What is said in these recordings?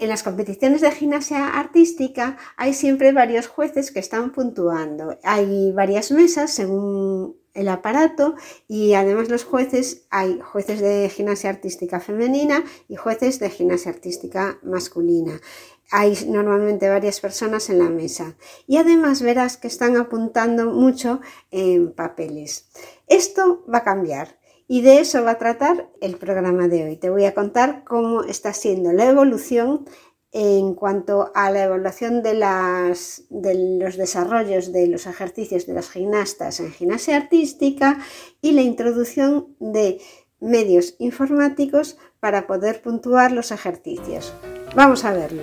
En las competiciones de gimnasia artística hay siempre varios jueces que están puntuando. Hay varias mesas según el aparato y además los jueces, hay jueces de gimnasia artística femenina y jueces de gimnasia artística masculina. Hay normalmente varias personas en la mesa y además verás que están apuntando mucho en papeles. Esto va a cambiar y de eso va a tratar el programa de hoy. Te voy a contar cómo está siendo la evolución en cuanto a la evaluación de, los desarrollos de los ejercicios de las gimnastas en gimnasia artística y la introducción de medios informáticos para poder puntuar los ejercicios. Vamos a verlo.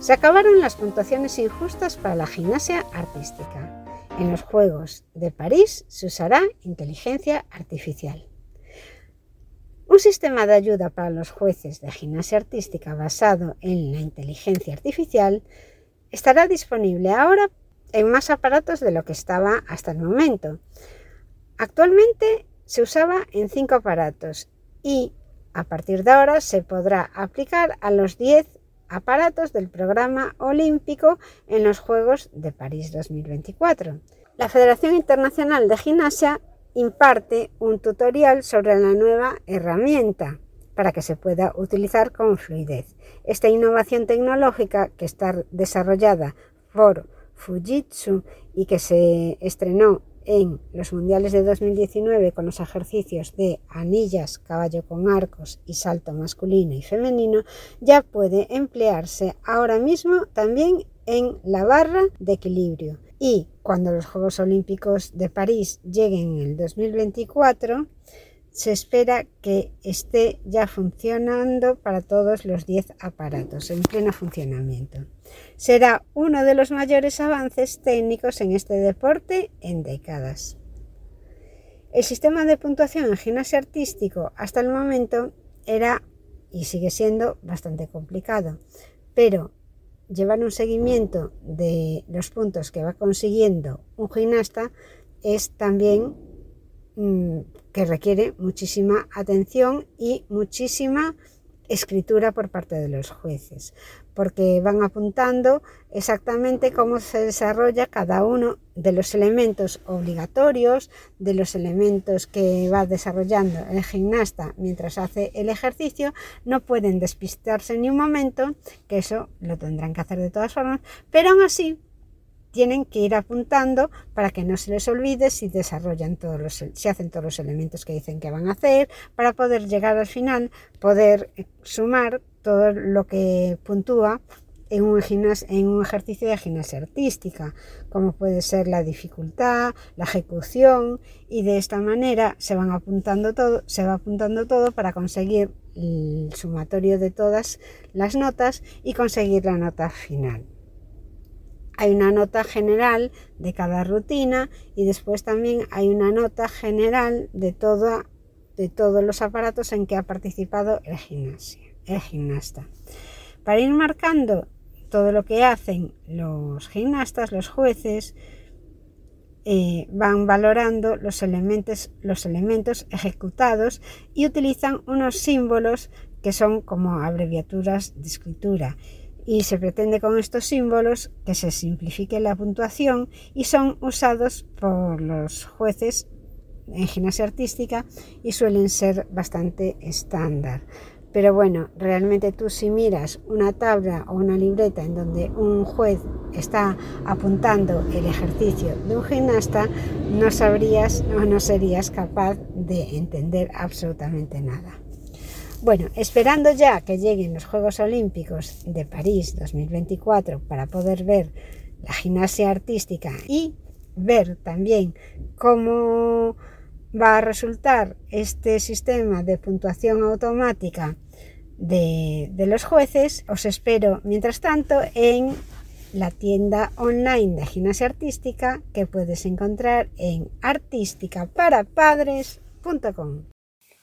Se acabaron las puntuaciones injustas para la gimnasia artística. En los Juegos de París se usará inteligencia artificial. Un sistema de ayuda para los jueces de gimnasia artística basado en la inteligencia artificial estará disponible ahora en más aparatos de lo que estaba hasta el momento. Actualmente se usaba en cinco aparatos y a partir de ahora se podrá aplicar a los 10 aparatos del programa olímpico en los Juegos de París 2024. La Federación Internacional de Gimnasia imparte un tutorial sobre la nueva herramienta para que se pueda utilizar con fluidez. Esta innovación tecnológica que está desarrollada por Fujitsu y que se estrenó en los mundiales de 2019 con los ejercicios de anillas, caballo con arcos y salto masculino y femenino, ya puede emplearse ahora mismo también en la barra de equilibrio. Y cuando los Juegos Olímpicos de París lleguen en el 2024, se espera que esté ya funcionando para todos los 10 aparatos en pleno funcionamiento. Será uno de los mayores avances técnicos en este deporte en décadas. El sistema de puntuación en gimnasia artístico hasta el momento era y sigue siendo bastante complicado, pero llevar un seguimiento de los puntos que va consiguiendo un gimnasta es también mm, que requiere muchísima atención y muchísima escritura por parte de los jueces, porque van apuntando exactamente cómo se desarrolla cada uno de los elementos obligatorios, de los elementos que va desarrollando el gimnasta mientras hace el ejercicio, no pueden despistarse ni un momento, que eso lo tendrán que hacer de todas formas, pero aún así tienen que ir apuntando para que no se les olvide si desarrollan todos los, si hacen todos los elementos que dicen que van a hacer, para poder llegar al final, poder eh, sumar todo lo que puntúa en un, en un ejercicio de gimnasia artística, como puede ser la dificultad, la ejecución, y de esta manera se van apuntando todo, se va apuntando todo para conseguir el sumatorio de todas las notas y conseguir la nota final hay una nota general de cada rutina y después también hay una nota general de, de todos los aparatos en que ha participado el, el gimnasta. Para ir marcando todo lo que hacen los gimnastas, los jueces, eh, van valorando los elementos, los elementos ejecutados y utilizan unos símbolos que son como abreviaturas de escritura y se pretende con estos símbolos que se simplifique la puntuación y son usados por los jueces en gimnasia artística y suelen ser bastante estándar. Pero bueno, realmente tú si miras una tabla o una libreta en donde un juez está apuntando el ejercicio de un gimnasta, no sabrías o no serías capaz de entender absolutamente nada. Bueno, esperando ya que lleguen los Juegos Olímpicos de París 2024 para poder ver la gimnasia artística y ver también cómo va a resultar este sistema de puntuación automática de, los jueces. Os espero, mientras tanto, en la tienda online de gimnasia artística que puedes encontrar en artísticaparapadres.com.